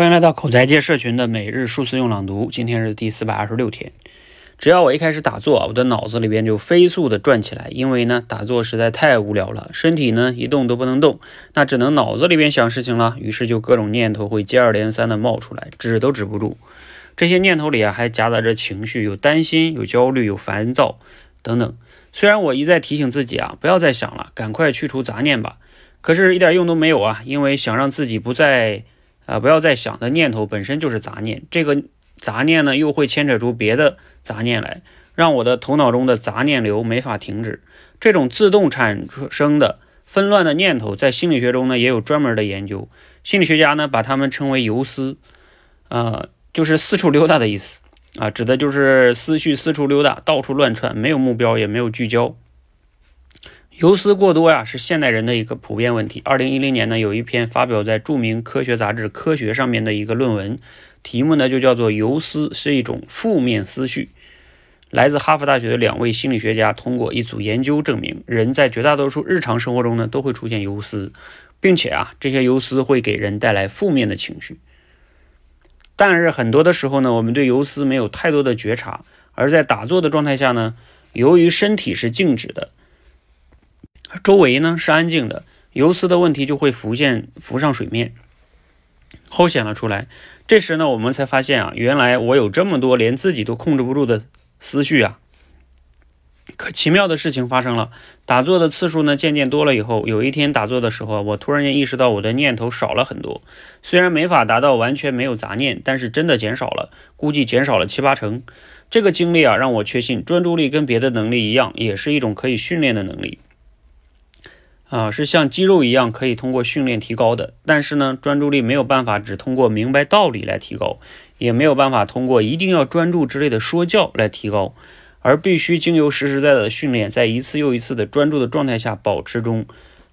欢迎来到口才界社群的每日数字用朗读，今天是第四百二十六天。只要我一开始打坐，我的脑子里边就飞速的转起来，因为呢打坐实在太无聊了，身体呢一动都不能动，那只能脑子里边想事情了。于是就各种念头会接二连三的冒出来，止都止不住。这些念头里啊还夹杂着情绪，有担心，有焦虑，有烦躁等等。虽然我一再提醒自己啊不要再想了，赶快去除杂念吧，可是一点用都没有啊，因为想让自己不再。啊，不要再想的念头本身就是杂念，这个杂念呢又会牵扯出别的杂念来，让我的头脑中的杂念流没法停止。这种自动产生的纷乱的念头，在心理学中呢也有专门的研究。心理学家呢把它们称为游思，啊，就是四处溜达的意思啊，指的就是思绪四处溜达，到处乱窜，没有目标，也没有聚焦。游思过多呀，是现代人的一个普遍问题。二零一零年呢，有一篇发表在著名科学杂志《科学》上面的一个论文，题目呢就叫做“游思是一种负面思绪”。来自哈佛大学的两位心理学家通过一组研究证明，人在绝大多数日常生活中呢都会出现游思，并且啊，这些游思会给人带来负面的情绪。但是很多的时候呢，我们对游思没有太多的觉察，而在打坐的状态下呢，由于身体是静止的。周围呢是安静的，游思的问题就会浮现浮上水面，凸显了出来。这时呢，我们才发现啊，原来我有这么多连自己都控制不住的思绪啊。可奇妙的事情发生了，打坐的次数呢渐渐多了以后，有一天打坐的时候，我突然间意识到我的念头少了很多。虽然没法达到完全没有杂念，但是真的减少了，估计减少了七八成。这个经历啊，让我确信专注力跟别的能力一样，也是一种可以训练的能力。啊，是像肌肉一样可以通过训练提高的，但是呢，专注力没有办法只通过明白道理来提高，也没有办法通过一定要专注之类的说教来提高，而必须经由实实在在的训练，在一次又一次的专注的状态下保持中，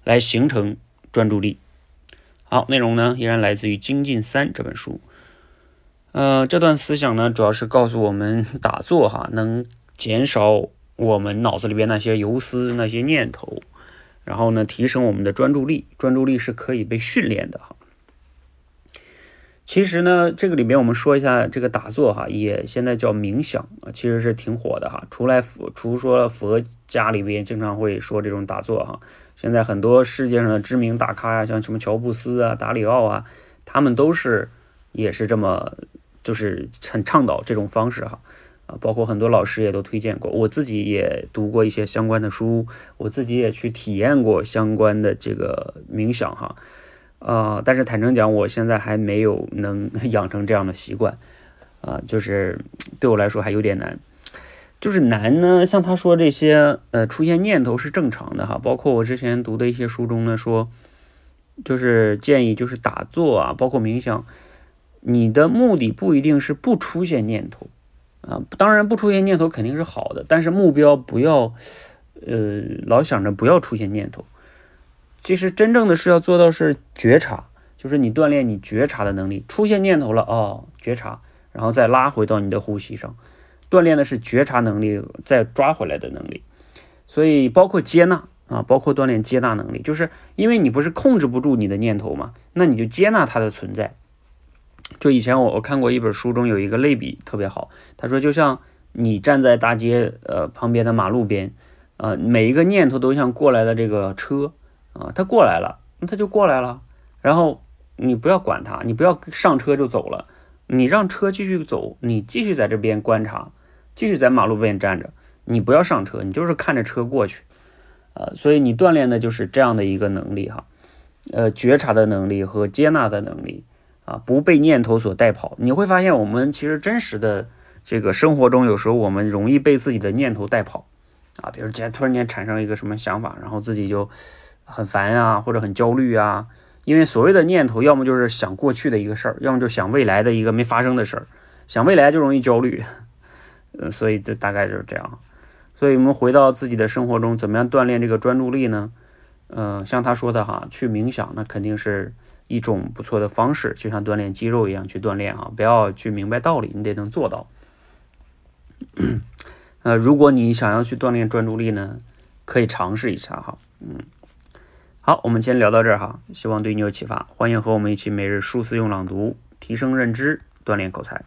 来形成专注力。好，内容呢依然来自于《精进三》这本书。呃，这段思想呢主要是告诉我们打坐哈，能减少我们脑子里边那些游思、那些念头。然后呢，提升我们的专注力，专注力是可以被训练的哈。其实呢，这个里面我们说一下这个打坐哈，也现在叫冥想啊，其实是挺火的哈。除来佛，除说佛家里边经常会说这种打坐哈，现在很多世界上的知名大咖呀，像什么乔布斯啊、达里奥啊，他们都是也是这么就是很倡导这种方式哈。啊，包括很多老师也都推荐过，我自己也读过一些相关的书，我自己也去体验过相关的这个冥想哈，啊，但是坦诚讲，我现在还没有能 养成这样的习惯，啊，就是对我来说还有点难，就是难呢。像他说这些，呃，出现念头是正常的哈，包括我之前读的一些书中呢说，就是建议就是打坐啊，包括冥想，你的目的不一定是不出现念头。啊，当然不出现念头肯定是好的，但是目标不要，呃，老想着不要出现念头。其实真正的是要做到是觉察，就是你锻炼你觉察的能力。出现念头了哦，觉察，然后再拉回到你的呼吸上，锻炼的是觉察能力，再抓回来的能力。所以包括接纳啊，包括锻炼接纳能力，就是因为你不是控制不住你的念头嘛，那你就接纳它的存在。就以前我我看过一本书中有一个类比特别好，他说就像你站在大街呃旁边的马路边，呃每一个念头都像过来的这个车啊，它过来了，那它就过来了，然后你不要管它，你不要上车就走了，你让车继续走，你继续在这边观察，继续在马路边站着，你不要上车，你就是看着车过去，呃，所以你锻炼的就是这样的一个能力哈，呃觉察的能力和接纳的能力。啊，不被念头所带跑，你会发现我们其实真实的这个生活中，有时候我们容易被自己的念头带跑啊。比如今天突然间产生一个什么想法，然后自己就很烦啊，或者很焦虑啊。因为所谓的念头，要么就是想过去的一个事儿，要么就想未来的一个没发生的事儿。想未来就容易焦虑，嗯，所以就大概就是这样。所以我们回到自己的生活中，怎么样锻炼这个专注力呢？嗯，像他说的哈，去冥想，那肯定是。一种不错的方式，就像锻炼肌肉一样去锻炼啊！不要去明白道理，你得能做到。呃，如果你想要去锻炼专注力呢，可以尝试一下哈。嗯，好，我们先聊到这儿哈，希望对你有启发。欢迎和我们一起每日数次用朗读，提升认知，锻炼口才。